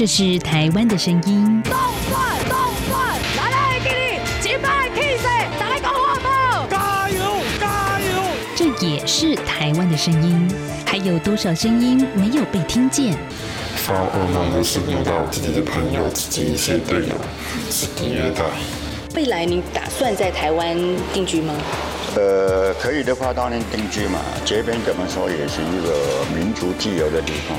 这是台湾的声音。动转动转，来来给你击败 Kiss，打来搞活宝，加油加油！这也是台湾的声音。还有多少声音没有被听见？发噩梦的是遇到自己的朋友、自己一些队友是敌虐待。未来你打算在台湾定居吗？呃，可以的话当然定居嘛。这边怎么说也是一个民族自由的地方。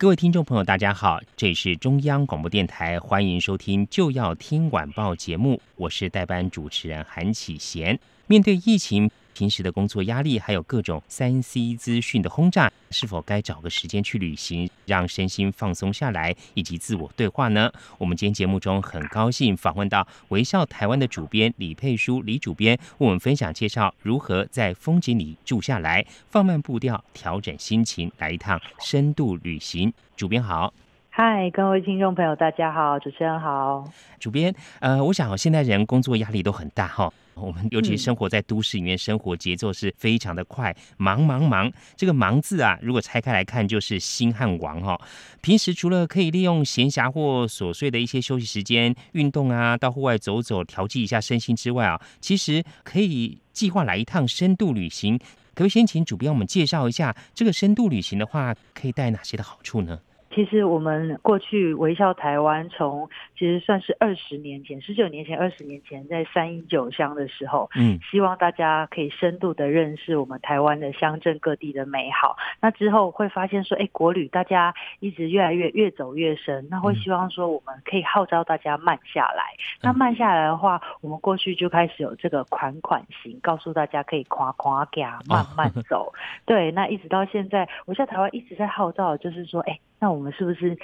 各位听众朋友，大家好，这里是中央广播电台，欢迎收听就要听晚报节目，我是代班主持人韩启贤。面对疫情。平时的工作压力，还有各种三 C 资讯的轰炸，是否该找个时间去旅行，让身心放松下来，以及自我对话呢？我们今天节目中很高兴访问到微笑台湾的主编李佩书李主编，为我们分享介绍如何在风景里住下来，放慢步调，调整心情，来一趟深度旅行。主编好，嗨，各位听众朋友，大家好，主持人好，主编，呃，我想现在人工作压力都很大哈。我们尤其生活在都市里面，生活节奏是非常的快，忙忙忙。这个“忙”字啊，如果拆开来看，就是心和王哈。平时除了可以利用闲暇或琐碎的一些休息时间运动啊，到户外走走，调剂一下身心之外啊，其实可以计划来一趟深度旅行。可不可以先请主编我们介绍一下，这个深度旅行的话，可以带哪些的好处呢？其实我们过去微笑台湾，从其实算是二十年前、十九年前、二十年前，在三一九乡的时候，嗯，希望大家可以深度的认识我们台湾的乡镇各地的美好。那之后会发现说，哎，国旅大家一直越来越越走越深，那会希望说我们可以号召大家慢下来。那慢下来的话，我们过去就开始有这个款款型，告诉大家可以夸夸给慢慢走。对，那一直到现在，我在台湾一直在号召，就是说，哎，那我们。是不是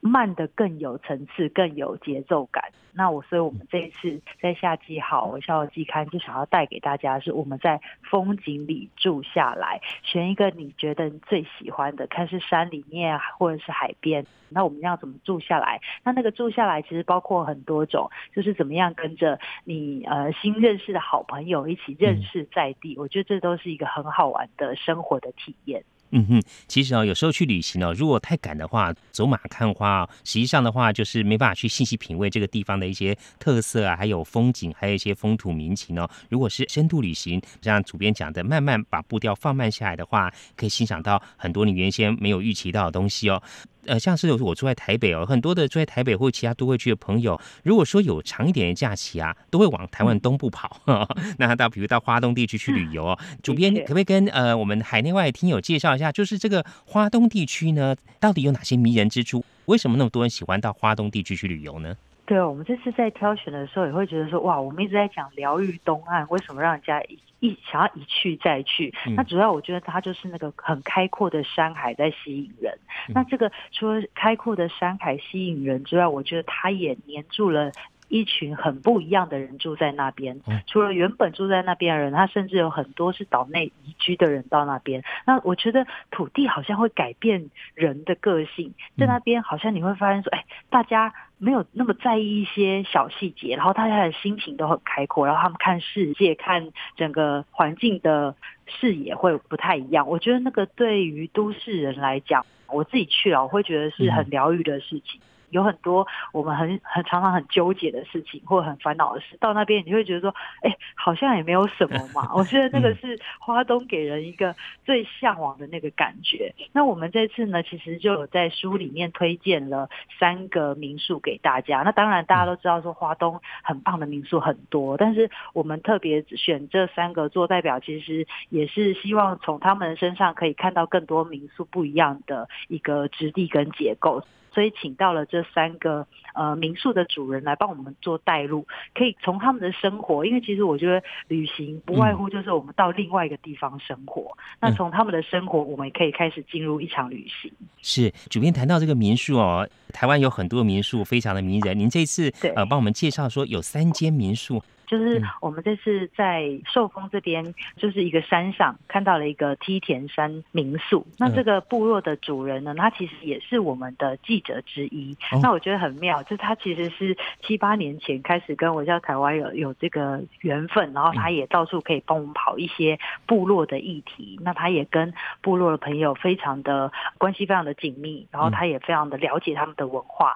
慢的更有层次、更有节奏感？那我，所以我们这一次在夏季好微笑季刊就想要带给大家，是我们在风景里住下来，选一个你觉得你最喜欢的，看是山里面或者是海边。那我们要怎么住下来？那那个住下来其实包括很多种，就是怎么样跟着你呃新认识的好朋友一起认识在地。我觉得这都是一个很好玩的生活的体验。嗯哼，其实哦，有时候去旅行哦，如果太赶的话，走马看花，实际上的话就是没办法去细细品味这个地方的一些特色啊，还有风景，还有一些风土民情哦。如果是深度旅行，像主编讲的，慢慢把步调放慢下来的话，可以欣赏到很多你原先没有预期到的东西哦。呃，像是我住在台北哦，很多的住在台北或其他都会区的朋友，如果说有长一点的假期啊，都会往台湾东部跑。那到比如到花东地区去旅游 哦，主编可不可以跟呃我们海内外听友介绍一下，就是这个花东地区呢，到底有哪些迷人之处？为什么那么多人喜欢到花东地区去旅游呢？对，我们这次在挑选的时候也会觉得说，哇，我们一直在讲疗愈东岸，为什么让人家一一想要一去再去？那主要我觉得它就是那个很开阔的山海在吸引人。那这个除了开阔的山海吸引人之外，我觉得它也黏住了。一群很不一样的人住在那边，除了原本住在那边的人，他甚至有很多是岛内移居的人到那边。那我觉得土地好像会改变人的个性，在那边好像你会发现说，哎，大家没有那么在意一些小细节，然后大家的心情都很开阔，然后他们看世界、看整个环境的视野会不太一样。我觉得那个对于都市人来讲，我自己去了，我会觉得是很疗愈的事情。有很多我们很很常常很纠结的事情，或很烦恼的事，到那边你会觉得说，哎，好像也没有什么嘛。我觉得那个是花东给人一个最向往的那个感觉。那我们这次呢，其实就有在书里面推荐了三个民宿给大家。那当然大家都知道说花东很棒的民宿很多，但是我们特别选这三个做代表，其实也是希望从他们身上可以看到更多民宿不一样的一个质地跟结构。所以请到了这三个呃民宿的主人来帮我们做带路，可以从他们的生活，因为其实我觉得旅行不外乎就是我们到另外一个地方生活。那从他们的生活，我们也可以开始进入一场旅行。是主编谈到这个民宿哦，台湾有很多民宿，非常的迷人。您这次对呃帮我们介绍说有三间民宿，就是我们这次在寿丰这边，就是一个山上看到了一个梯田山民宿。那这个部落的主人呢，他其实也是我们的记者之一。哦那我觉得很妙，就是他其实是七八年前开始跟我在台湾有有这个缘分，然后他也到处可以帮我们跑一些部落的议题。那他也跟部落的朋友非常的关系非常的紧密，然后他也非常的了解他们的文化。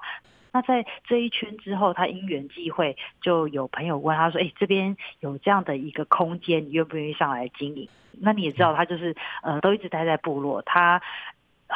那在这一圈之后，他因缘际会，就有朋友问他说：“哎、这边有这样的一个空间，你愿不愿意上来经营？”那你也知道，他就是呃，都一直待在部落，他。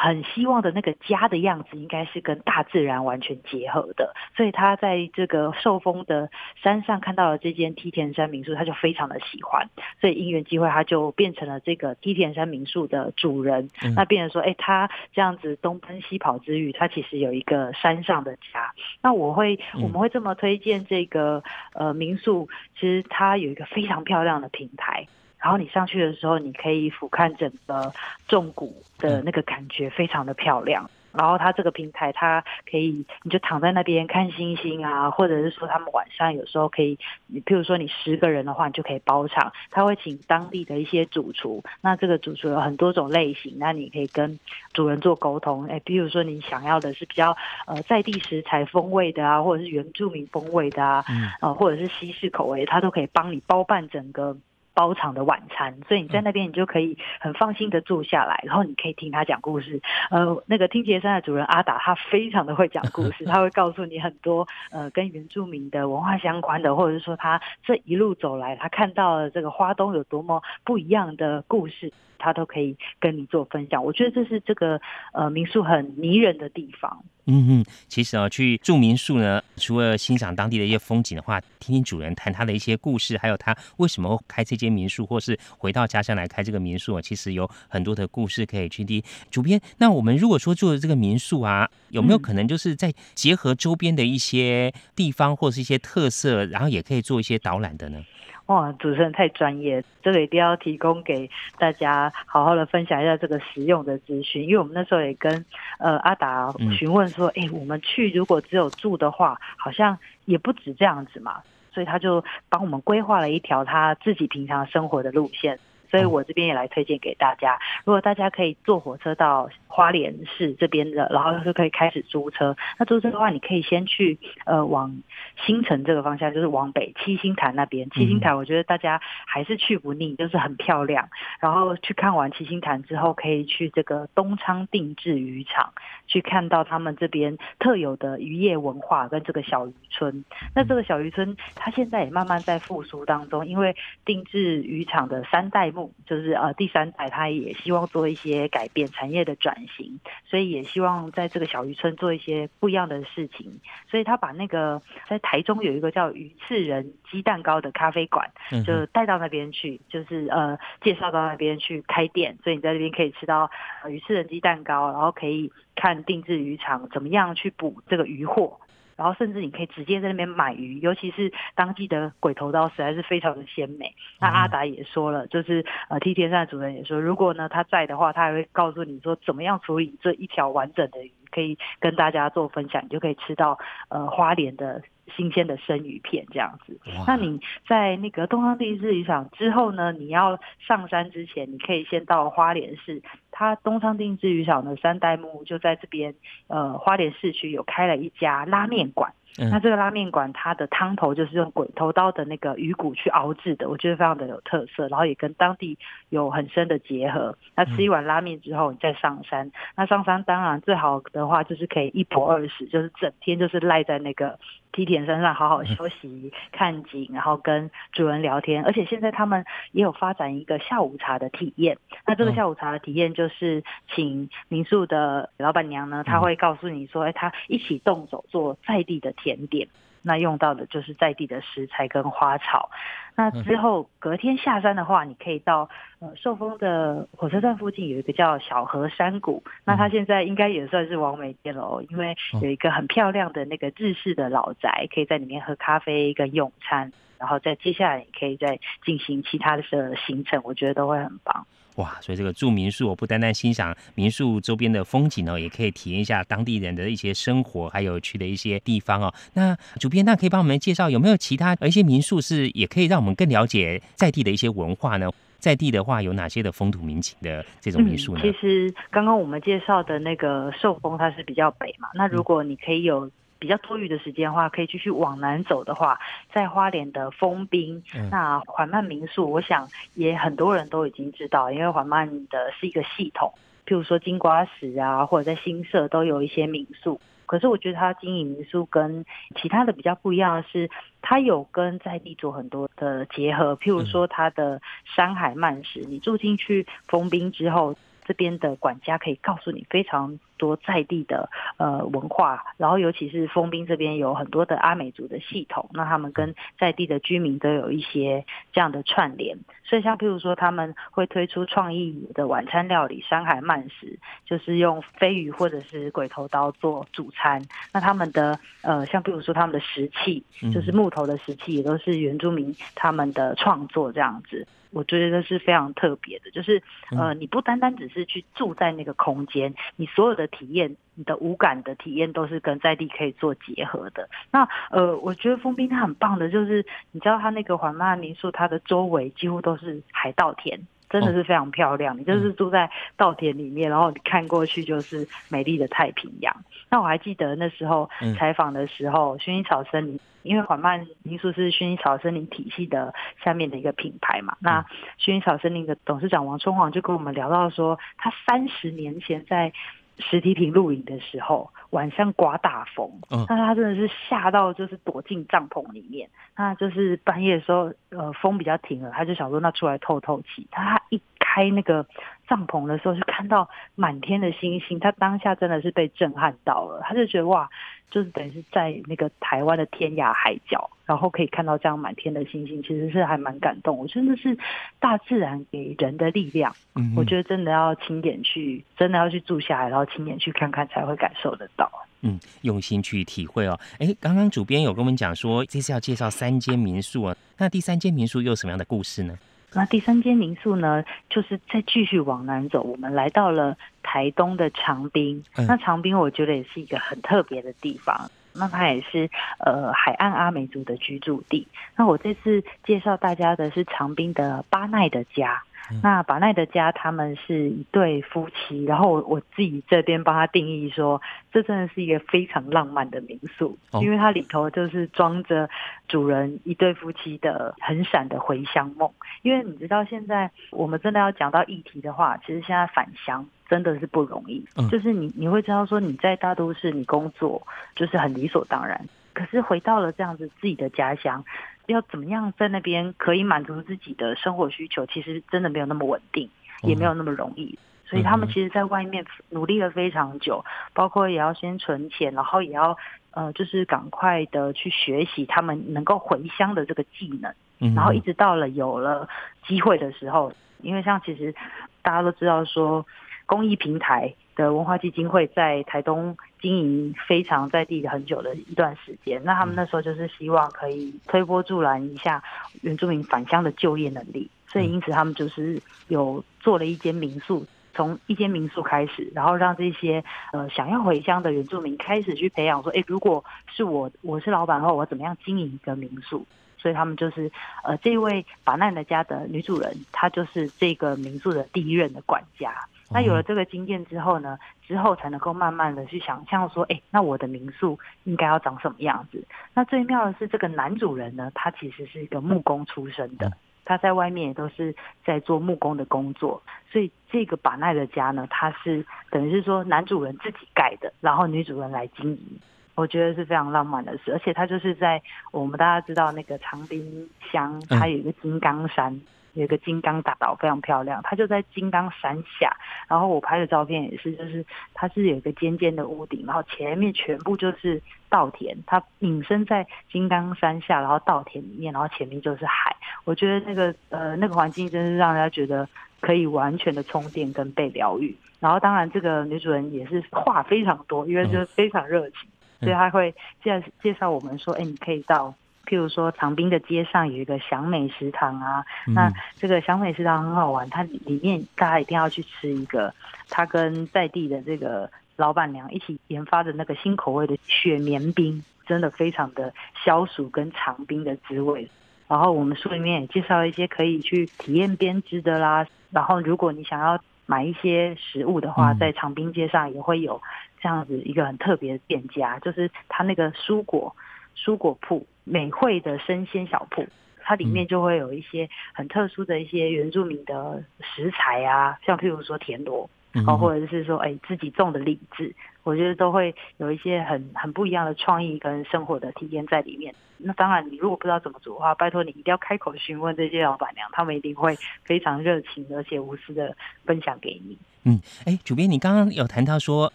很希望的那个家的样子，应该是跟大自然完全结合的，所以他在这个受封的山上看到了这间梯田山民宿，他就非常的喜欢，所以因缘机会，他就变成了这个梯田山民宿的主人。嗯那变成说，哎、他这样子东奔西跑之余，他其实有一个山上的家。那我会，嗯我们会这么推荐这个呃民宿，其实它有一个非常漂亮的平台。然后你上去的时候，你可以俯瞰整个纵谷的那个感觉，非常的漂亮。然后它这个平台，它可以你就躺在那边看星星啊，或者是说他们晚上有时候可以，你譬如说你十个人的话，你就可以包场。他会请当地的一些主厨，那这个主厨有很多种类型，那你可以跟主人做沟通。哎，比如说你想要的是比较呃在地食材风味的啊，或者是原住民风味的啊，嗯呃或者是西式口味，他都可以帮你包办整个。包场的晚餐，所以你在那边你就可以很放心的住下来，然后你可以听他讲故事。呃，那个听杰山的主人阿达，他非常的会讲故事，他会告诉你很多呃跟原住民的文化相关的，或者是说他这一路走来，他看到了这个花东有多么不一样的故事，他都可以跟你做分享。我觉得这是这个呃民宿很迷人的地方。嗯嗯，其实啊，去住民宿呢，除了欣赏当地的一些风景的话，听听主人谈他的一些故事，还有他为什么开这间民宿，或是回到家乡来开这个民宿啊，其实有很多的故事可以去听。主编，那我们如果说住的这个民宿啊，有没有可能就是在结合周边的一些地方或是一些特色，然后也可以做一些导览的呢？哇，主持人太专业，这个一定要提供给大家好好的分享一下这个实用的资讯。因为我们那时候也跟呃阿达嗯询问说，哎、我们去如果只有住的话，好像也不止这样子嘛，所以他就帮我们规划了一条他自己平常生活的路线。所以我这边也来推荐给大家，如果大家可以坐火车到花莲市这边的，然后就可以开始租车。那租车的话，你可以先去呃往新城这个方向，就是往北七星潭那边。七星潭我觉得大家还是去不腻，就是很漂亮。然后去看完七星潭之后，可以去这个东昌定制渔场，去看到他们这边特有的渔业文化跟这个小渔村。那这个小渔村，它现在也慢慢在复苏当中，因为定制渔场的三代目，就是呃第三代，他也希望做一些改变产业的转型，所以也希望在这个小渔村做一些不一样的事情。所以他把那个在台中有一个叫鱼刺人鸡蛋糕的咖啡馆，嗯就带到那边去，就是呃介绍到那边去开店，所以你在那边可以吃到呃鱼刺人鸡蛋糕，然后可以看定制渔场怎么样去捕这个渔获。然后甚至你可以直接在那边买鱼，尤其是当季的鬼头刀实在是非常的鲜美。那阿达也说了，就是呃 T 天上的主人也说，如果呢他在的话，他还会告诉你说怎么样处理这一条完整的鱼，可以跟大家做分享，你就可以吃到呃花莲的新鲜的生鱼片这样子。那你在那个东方第一制渔场之后呢，你要上山之前，你可以先到花莲市。它东昌定制渔场的三代目就在这边，呃，花莲市区有开了一家拉面馆。嗯那这个拉面馆，它的汤头就是用鬼头刀的那个鱼骨去熬制的，我觉得非常的有特色，然后也跟当地有很深的结合。那吃一碗拉面之后，你再上山。那上山当然最好的话就是可以一泊二食，就是整天就是赖在那个梯田山上好好休息、看景，然后跟主人聊天。而且现在他们也有发展一个下午茶的体验。那这个下午茶的体验就是请民宿的老板娘呢，她会告诉你说，哎，她一起动手做在地的甜点。那用到的就是在地的食材跟花草。那之后隔天下山的话，你可以到呃寿丰的火车站附近有一个叫小河山谷，那它现在应该也算是完美店了哦，因为有一个很漂亮的那个日式的老宅，可以在里面喝咖啡跟用餐，然后再接下来你可以再进行其他的行程，我觉得都会很棒。哇，所以这个住民宿我不单单欣赏民宿周边的风景哦，也可以体验一下当地人的一些生活，还有去的一些地方哦。那主编，那可以帮我们介绍有没有其他一些民宿是也可以让我们更了解在地的一些文化呢？在地的话，有哪些的风土民情的这种民宿呢？其实刚刚我们介绍的那个寿丰，它是比较北嘛。那如果你可以有比较多余的时间的话，可以继续往南走的话，在花莲的丰滨，那缓慢民宿，我想也很多人都已经知道，因为缓慢的是一个系统，譬如说金瓜石啊，或者在新社都有一些民宿。可是我觉得它经营民宿跟其他的比较不一样的是，它有跟在地做很多的结合，譬如说它的山海慢食，你住进去封冰之后。这边的管家可以告诉你非常多在地的呃文化，然后尤其是封滨这边有很多的阿美族的系统，那他们跟在地的居民都有一些这样的串联。所以像譬如说他们会推出创意的晚餐料理山海慢食，就是用飞鱼或者是鬼头刀做主餐。那他们的呃像譬如说他们的石器，就是木头的石器，也都是原住民他们的创作这样子。我觉得是非常特别的，就是呃，你不单单只是去住在那个空间，你所有的体验，你的五感的体验都是跟在地可以做结合的。那呃，我觉得封冰它很棒的，就是你知道它那个缓慢民宿，它的周围几乎都是海稻田。真的是非常漂亮，你就是住在稻田里面，然后你看过去就是美丽的太平洋。那我还记得那时候采访的时候，薰衣草森林，因为缓慢民宿是薰衣草森林体系的下面的一个品牌嘛。那薰衣草森林的董事长王春煌就跟我们聊到说，他三十年前在实体坪露营的时候，晚上刮大风，那他真的是吓到，就是躲进帐篷里面。那就是半夜的时候，呃，风比较停了，他就想说那出来透透气。他一开那个帐篷的时候，就看到满天的星星，他当下真的是被震撼到了。他就觉得哇，就是等于是在那个台湾的天涯海角，然后可以看到这样满天的星星，其实是还蛮感动。我真的是大自然给人的力量，我觉得真的要亲眼去，真的要去住下来，然后亲眼去看看，才会感受得到。嗯，用心去体会哦。哎，刚刚主编有跟我们讲说，这次要介绍三间民宿啊。那第三间民宿又有什么样的故事呢？那第三间民宿呢，就是再继续往南走，我们来到了台东的长滨。那长滨我觉得也是一个很特别的地方。那它也是呃海岸阿美族的居住地。那我这次介绍大家的是长滨的巴奈的家。那巴奈的家，他们是一对夫妻，然后我我自己这边帮他定义说，这真的是一个非常浪漫的民宿，因为它里头就是装着主人一对夫妻的很闪的回乡梦。因为你知道，现在我们真的要讲到议题的话，其实现在返乡真的是不容易，就是你你会知道说你在大都市你工作就是很理所当然，可是回到了这样子自己的家乡。要怎么样在那边可以满足自己的生活需求？其实真的没有那么稳定，也没有那么容易。所以他们其实，在外面努力了非常久，包括也要先存钱，然后也要呃，就是赶快的去学习他们能够回乡的这个技能。然后一直到了有了机会的时候，因为像其实大家都知道说，公益平台的文化基金会在台东。经营非常在地很久的一段时间，那他们那时候就是希望可以推波助澜一下原住民返乡的就业能力，所以因此他们就是有做了一间民宿，从一间民宿开始，然后让这些呃想要回乡的原住民开始去培养说，哎，如果是我我是老板的话，我怎么样经营一个民宿？所以他们就是呃这位法难的家的女主人，她就是这个民宿的第一任的管家。那有了这个经验之后呢，之后才能够慢慢的去想象说，哎，那我的民宿应该要长什么样子？那最妙的是，这个男主人呢，他其实是一个木工出身的，他在外面也都是在做木工的工作，所以这个把奈的家呢，他是等于是说男主人自己盖的，然后女主人来经营，我觉得是非常浪漫的事，而且他就是在我们大家知道那个长滨乡，它有一个金刚山。有一个金刚大岛非常漂亮，它就在金刚山下。然后我拍的照片也是，就是它是有一个尖尖的屋顶，然后前面全部就是稻田，它隐身在金刚山下，然后稻田里面，然后前面就是海。我觉得那个呃那个环境真是让人家觉得可以完全的充电跟被疗愈。然后当然这个女主人也是话非常多，因为就是非常热情，所以她会介介绍我们说，哎，你可以到。譬如说长滨的街上有一个祥美食堂啊，那这个祥美食堂很好玩，它里面大家一定要去吃一个，它跟在地的这个老板娘一起研发的那个新口味的雪绵冰，真的非常的消暑跟长冰的滋味。然后我们书里面也介绍一些可以去体验编织的啦，然后如果你想要买一些食物的话，在长滨街上也会有这样子一个很特别的店家，就是他那个蔬果蔬果铺。美惠的生鲜小铺，它里面就会有一些很特殊的一些原住民的食材啊，像譬如说田螺，哦，或者是说哎自己种的李子，我觉得都会有一些很很不一样的创意跟生活的体验在里面。那当然，你如果不知道怎么煮的话，拜托你一定要开口询问这些老板娘，他们一定会非常热情而且无私的分享给你。嗯，哎，主编，你刚刚有谈到说，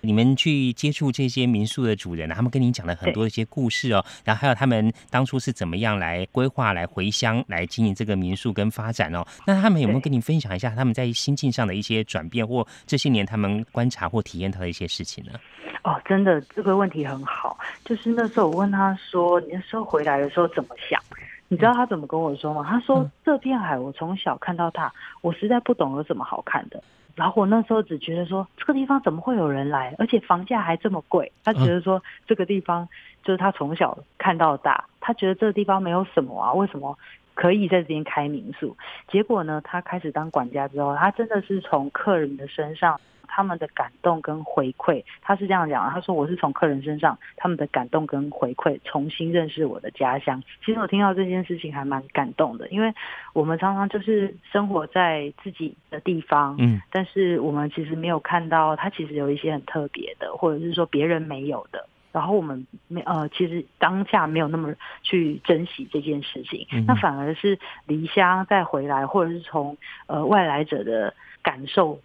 你们去接触这些民宿的主人，他们跟你讲了很多一些故事哦，然后还有他们当初是怎么样来规划、来回乡、来经营这个民宿跟发展哦。那他们有没有跟你分享一下他们在心境上的一些转变，或这些年他们观察或体验到的一些事情呢？哦，真的，这个问题很好。就是那时候我问他说：“你那时候回来的时候怎么想？”你知道他怎么跟我说吗？他说：“这片海我从小看到大，我实在不懂有什么好看的。”然后我那时候只觉得说，这个地方怎么会有人来，而且房价还这么贵？他觉得说，这个地方就是他从小看到大，他觉得这个地方没有什么啊，为什么可以在这边开民宿？结果呢，他开始当管家之后，他真的是从客人的身上。他们的感动跟回馈，他是这样讲，他说我是从客人身上他们的感动跟回馈，重新认识我的家乡。其实我听到这件事情还蛮感动的，因为我们常常就是生活在自己的地方，嗯，但是我们其实没有看到它其实有一些很特别的，或者是说别人没有的，然后我们没呃，其实当下没有那么去珍惜这件事情，那反而是离乡再回来，或者是从呃外来者的感受。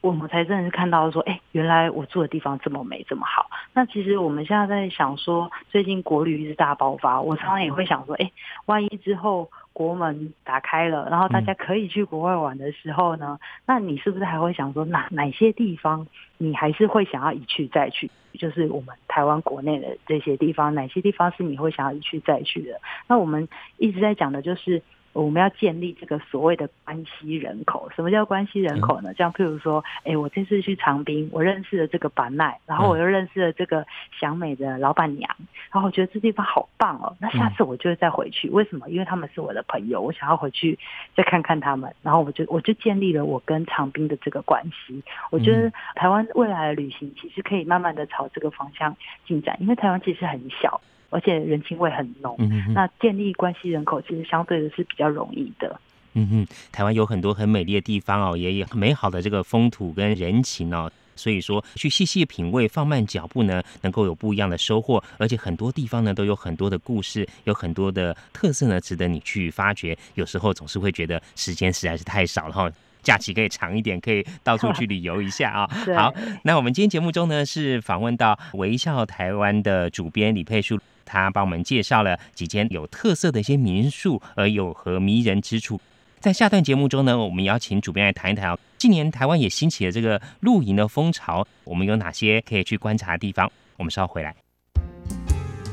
我们才真的是看到说，哎，原来我住的地方这么美，这么好。那其实我们现在在想说，最近国旅一直大爆发，我常常也会想说，哎，万一之后国门打开了，然后大家可以去国外玩的时候呢，那你是不是还会想说，哪哪些地方你还是会想要一去再去？就是我们台湾国内的这些地方，哪些地方是你会想要一去再去的？那我们一直在讲的就是。我们要建立这个所谓的关系人口。什么叫关系人口呢？像譬如说，哎，我这次去长滨，我认识了这个板奈，然后我又认识了这个祥美的老板娘，然后我觉得这地方好棒哦。那下次我就会再回去。为什么？因为他们是我的朋友，我想要回去再看看他们。然后我就我就建立了我跟长滨的这个关系。我觉得台湾未来的旅行其实可以慢慢的朝这个方向进展，因为台湾其实很小。而且人情味很浓，那建立关系人口其实相对的是比较容易的。嗯哼，台湾有很多很美丽的地方哦，也有很美好的这个风土跟人情哦，所以说去细细品味，放慢脚步呢，能够有不一样的收获。而且很多地方呢都有很多的故事，有很多的特色呢，值得你去发掘。有时候总是会觉得时间实在是太少了哈。假期可以长一点，可以到处去旅游一下啊！好，那我们今天节目中呢，是访问到微笑台湾的主编李佩书，他帮我们介绍了几间有特色的一些民宿，而有何迷人之处。在下段节目中呢，我们邀请主编来谈一谈啊，近年台湾也兴起了这个露营的风潮，我们有哪些可以去观察的地方？我们稍后回来。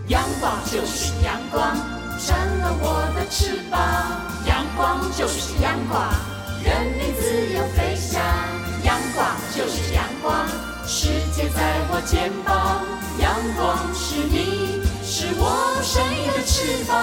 阳光就是阳光，扇了我的翅膀。阳光就是阳光。人民自由飞翔，阳光就是阳光，世界在我肩膀，阳光是你，翅膀。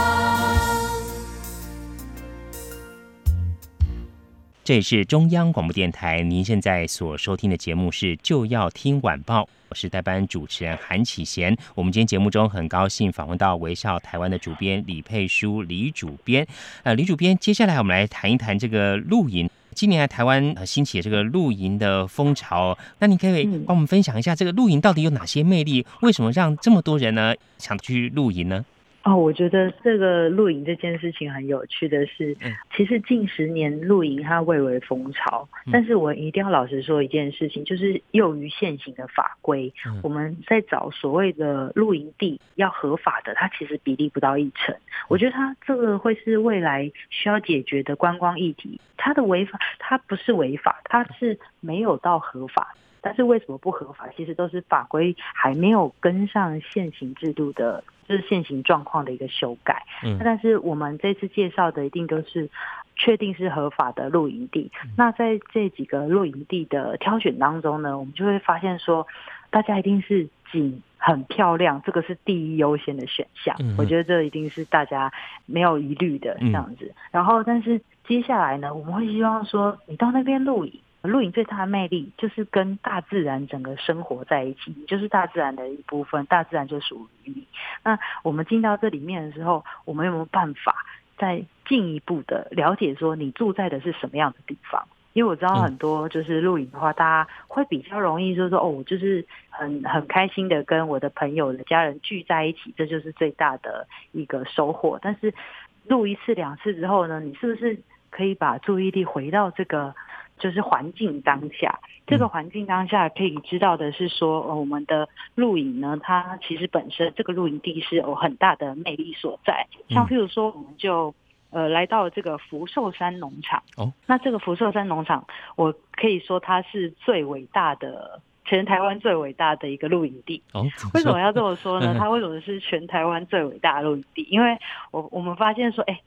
这里是中央广播电台，您现在所收听的节目是《就要听晚报》。我是代班主持人韩启贤，我们今天节目中很高兴访问到微笑台湾的主编李佩书李主编。呃，李主编，接下来我们来谈一谈这个露营。今年台湾呃兴起这个露营的风潮，那你可以帮我们分享一下这个露营到底有哪些魅力？为什么让这么多人呢想去露营呢？哦，我觉得这个露营这件事情很有趣的是，其实近十年露营它蔚为风潮，但是我一定要老实说一件事情，就是由于现行的法规，我们在找所谓的露营地要合法的，它其实比例不到一成。我觉得它这个会是未来需要解决的观光议题。它的违法，它不是违法，它是没有到合法。但是为什么不合法？其实都是法规还没有跟上现行制度的，就是现行状况的一个修改。嗯，但是我们这次介绍的一定都是确定是合法的露营地。那在这几个露营地的挑选当中呢，我们就会发现说，大家一定是景很漂亮，这个是第一优先的选项。嗯我觉得这一定是大家没有疑虑的这样子。然后，但是接下来呢，我们会希望说，你到那边露营。露营最大的魅力就是跟大自然整个生活在一起，你就是大自然的一部分，大自然就属于你。那我们进到这里面的时候，我们有没有办法再进一步的了解说你住在的是什么样的地方？因为我知道很多就是露营的话，大家会比较容易就是说哦，我就是很很开心的跟我的朋友的家人聚在一起，这就是最大的一个收获。但是录一次两次之后呢，你是不是可以把注意力回到这个？就是环境当下，这个环境当下可以知道的是说，呃，我们的露营呢，它其实本身这个露营地是有很大的魅力所在。像譬如说，我们就呃来到这个福寿山农场。哦，那这个福寿山农场，我可以说它是最伟大的，全台湾最伟大的一个露营地。哦，为什么要这么说呢？嗯 它为什么是全台湾最伟大的露营地？因为我我们发现说，哎。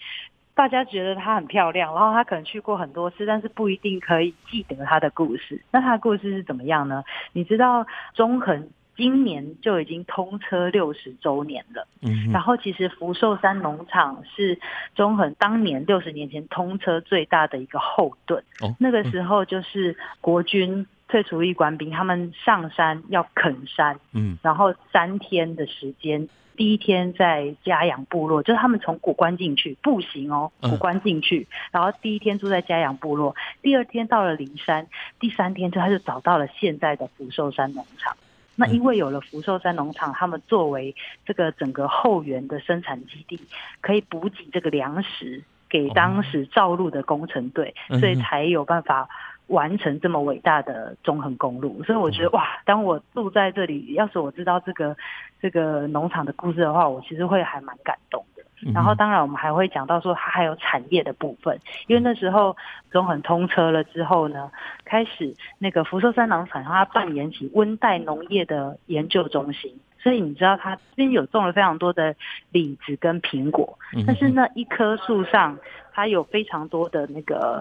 大家觉得她很漂亮，然后她可能去过很多次，但是不一定可以记得她的故事。那她的故事是怎么样呢？你知道中横今年就已经通车六十周年了，嗯然后其实福寿山农场是中横当年六十年前通车最大的一个后盾。哦那个时候就是国军退出役官兵，他们上山要垦山，嗯然后三天的时间。第一天在嘉阳部落，就是他们从古关进去步行哦，嗯。古关进去，然后第一天住在嘉阳部落，第二天到了灵山，第三天就他就找到了现在的福寿山农场。那因为有了福寿山农场，他们作为这个整个后援的生产基地，可以补给这个粮食给当时造路的工程队，嗯所以才有办法完成这么伟大的中横公路。所以我觉得哇，当我住在这里，要是我知道这个这个农场的故事的话，我其实会还蛮感动的。然后当然我们还会讲到说它还有产业的部分，因为那时候中横通车了之后呢，开始那个福寿山农场它扮演起温带农业的研究中心。所以你知道它这边有种了非常多的李子跟苹果，但是那一棵树上它有非常多的那个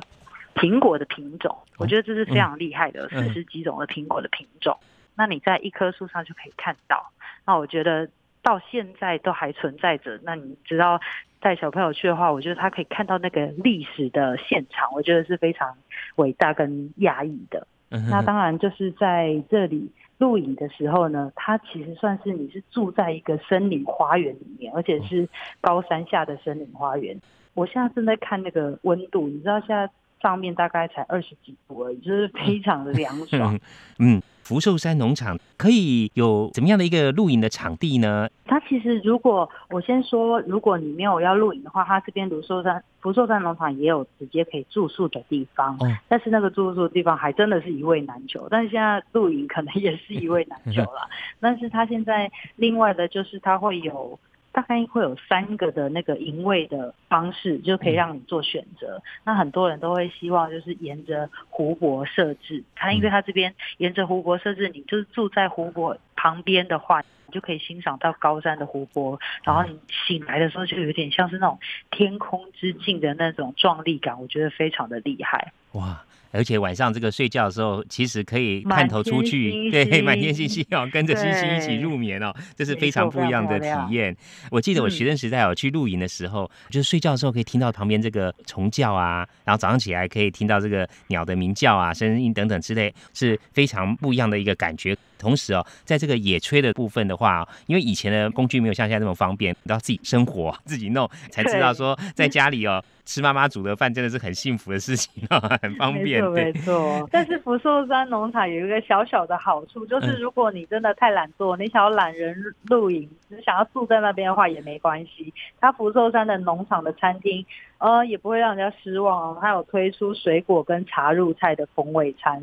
苹果的品种，我觉得这是非常厉害的，四十几种的苹果的品种。那你在一棵树上就可以看到。那我觉得到现在都还存在着。那你知道带小朋友去的话，我觉得他可以看到那个历史的现场，我觉得是非常伟大跟压抑的。嗯那当然就是在这里露营的时候呢，它其实算是你是住在一个森林花园里面，而且是高山下的森林花园。我现在正在看那个温度，你知道现在上面大概才二十几度而已，就是 非常的凉爽。嗯，福寿山农场可以有怎么样的一个露营的场地呢？它其实如果我先说，如果你没有要露营的话，它这边福寿山福寿山农场也有直接可以住宿的地方，哦但是那个住宿的地方还真的是一位难求。但是现在露营可能也是一位难求了。但是它现在另外的就是它会有。大概会有三个的那个营位的方式，就可以让你做选择。那很多人都会希望就是沿着湖泊设置，它因为它这边沿着湖泊设置，你就是住在湖泊旁边的话，你就可以欣赏到高山的湖泊，然后你醒来的时候就有点像是那种天空之境的那种壮丽感，我觉得非常的厉害。哇！而且晚上这个睡觉的时候，其实可以探头出去，对，满天星星哦，跟着星星一起入眠哦，这是非常不一样的体验。我记得我学生时代有去露营的时候，就是睡觉的时候可以听到旁边这个虫叫啊，然后早上起来可以听到这个鸟的鸣叫啊、声音等等之类，是非常不一样的一个感觉。同时哦，在这个野炊的部分的话，因为以前的工具没有像现在那么方便，你要自己生活、自己弄，才知道说在家里哦吃妈妈煮的饭真的是很幸福的事情哦，很方便。没错，但是福寿山农场有一个小小的好处，就是如果你真的太懒惰，你想要懒人露营，只想要住在那边的话也没关系。它福寿山的农场的餐厅，呃，也不会让人家失望哦。它有推出水果跟茶入菜的风味餐，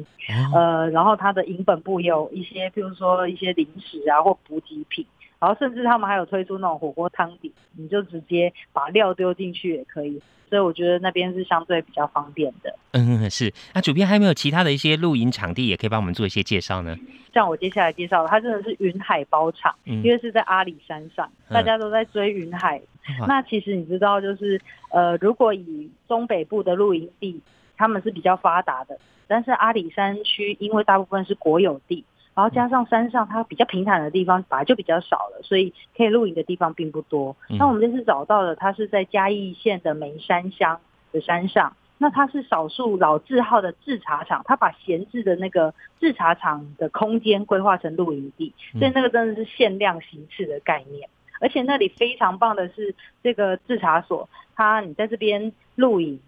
呃，然后它的营本部也有一些，譬如说一些零食啊或补给品。然后甚至他们还有推出那种火锅汤底，你就直接把料丢进去也可以。所以我觉得那边是相对比较方便的。嗯，是。那主编还有没有其他的一些露营场地，也可以帮我们做一些介绍呢？像我接下来介绍的，它真的是云海包场，因为是在阿里山上，大家都在追云海。那其实你知道，就是呃，如果以中北部的露营地，他们是比较发达的，但是阿里山区因为大部分是国有地。然后加上山上它比较平坦的地方本来就比较少了，所以可以露营的地方并不多。那我们这次找到的，它是在嘉义县的梅山乡的山上。那它是少数老字号的制茶厂，它把闲置的那个制茶厂的空间规划成露营地，所以那个真的是限量行事的概念。而且那里非常棒的是，这个制茶所，它你在这边露营。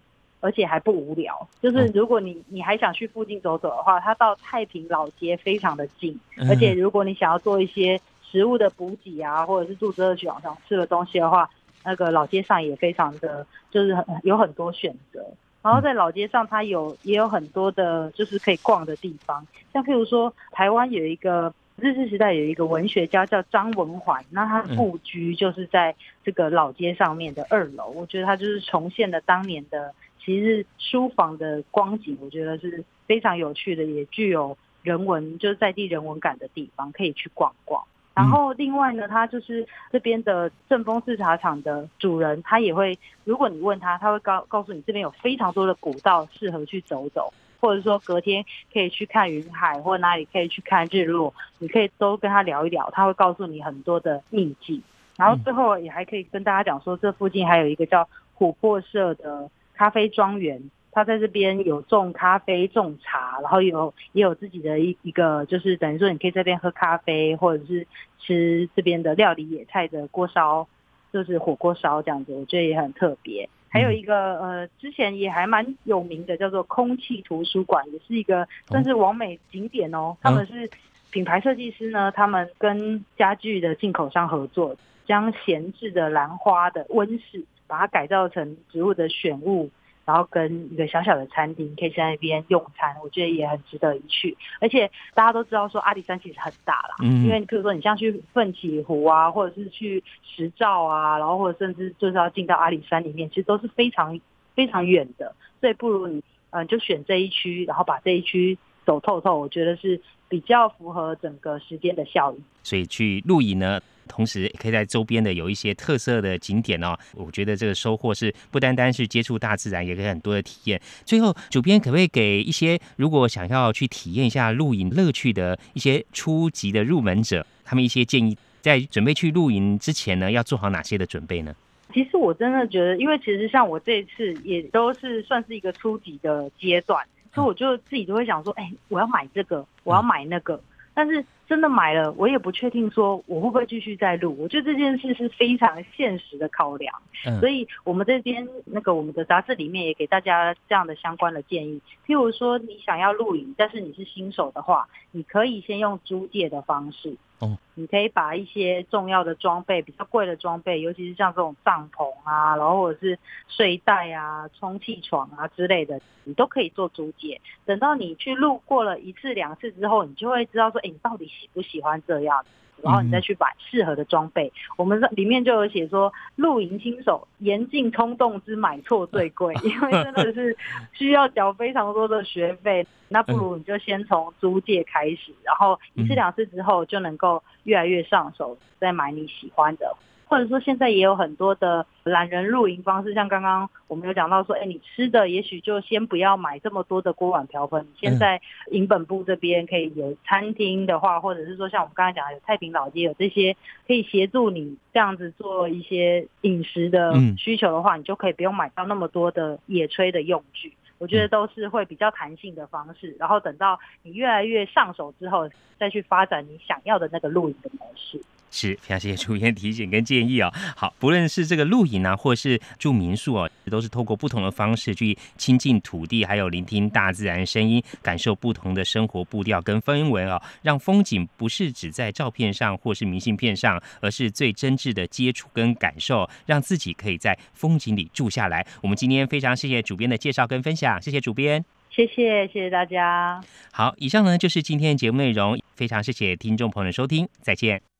而且还不无聊，就是如果你你还想去附近走走的话，它到太平老街非常的近。而且如果你想要做一些食物的补给啊，或者是肚子饿去网上吃的东西的话，那个老街上也非常的，就是有很多选择。然后在老街上，它有也有很多的，就是可以逛的地方。像譬如说，台湾有一个日治时代有一个文学家叫张文环，那他故居就是在这个老街上面的二楼。我觉得他就是重现了当年的。其实书房的光景，我觉得是非常有趣的，也具有人文，就是在地人文感的地方，可以去逛逛。然后另外呢，他就是这边的正丰制茶厂的主人，他也会，如果你问他，他会告告诉你这边有非常多的古道适合去走走，或者说隔天可以去看云海，或哪里可以去看日落，你可以都跟他聊一聊，他会告诉你很多的秘籍。然后最后也还可以跟大家讲说，这附近还有一个叫琥珀社的。咖啡庄园，他在这边有种咖啡、种茶，然后有也有自己的一一个，就是等于说你可以这边喝咖啡，或者是吃这边的料理野菜的锅烧，就是火锅烧这样子，我觉得也很特别。还有一个呃，之前也还蛮有名的，叫做空气图书馆，也是一个算是完美景点哦。他们是品牌设计师呢，他们跟家具的进口商合作，将闲置的兰花的温室。把它改造成植物的选物，然后跟一个小小的餐厅，可以在那边用餐，我觉得也很值得一去。而且大家都知道说阿里山其实很大啦，因为比如说你像去奋起湖啊，或者是去石兆啊，然后或者甚至就是要进到阿里山里面，其实都是非常非常远的，所以不如你嗯就选这一区，然后把这一区走透透，我觉得是比较符合整个时间的效益。所以去露营呢？同时，也可以在周边的有一些特色的景点哦。我觉得这个收获是不单单是接触大自然，也可以很多的体验。最后，主编可不可以给一些如果想要去体验一下露营乐趣的一些初级的入门者，他们一些建议，在准备去露营之前呢，要做好哪些的准备呢？其实我真的觉得，因为其实像我这一次也都是算是一个初级的阶段，所以我就自己就会想说，哎，我要买这个，我要买那个，但是。真的买了，我也不确定说我会不会继续再录。我觉得这件事是非常现实的考量，所以我们这边那个我们的杂志里面也给大家这样的相关的建议。譬如说，你想要录影，但是你是新手的话，你可以先用租借的方式。哦，你可以把一些重要的装备、比较贵的装备，尤其是像这种帐篷啊，然后或者是睡袋啊、充气床啊之类的，你都可以做租借。等到你去录过了一次两次之后，你就会知道说，哎，你到底。喜不喜欢这样，然后你再去买适合的装备。我们里面就有写说，露营新手严禁冲动之买错最贵，因为真的是需要缴非常多的学费。那不如你就先从租借开始，然后一次两次之后就能够越来越上手，再买你喜欢的。或者说，现在也有很多的懒人露营方式，像刚刚我们有讲到说，哎，你吃的也许就先不要买这么多的锅碗瓢盆。现在营本部这边可以有餐厅的话，或者是说像我们刚才讲有太平老街有这些可以协助你这样子做一些饮食的需求的话，你就可以不用买到那么多的野炊的用具。我觉得都是会比较弹性的方式，然后等到你越来越上手之后，再去发展你想要的那个露营的模式。是，非常谢谢主编提醒跟建议哦。好，不论是这个露营啊，或是住民宿哦，都是透过不同的方式去亲近土地，还有聆听大自然声音，感受不同的生活步调跟氛围哦。让风景不是只在照片上或是明信片上，而是最真挚的接触跟感受，让自己可以在风景里住下来。我们今天非常谢谢主编的介绍跟分享，谢谢主编，谢谢谢谢大家。好，以上呢就是今天的节目内容，非常谢谢听众朋友的收听，再见。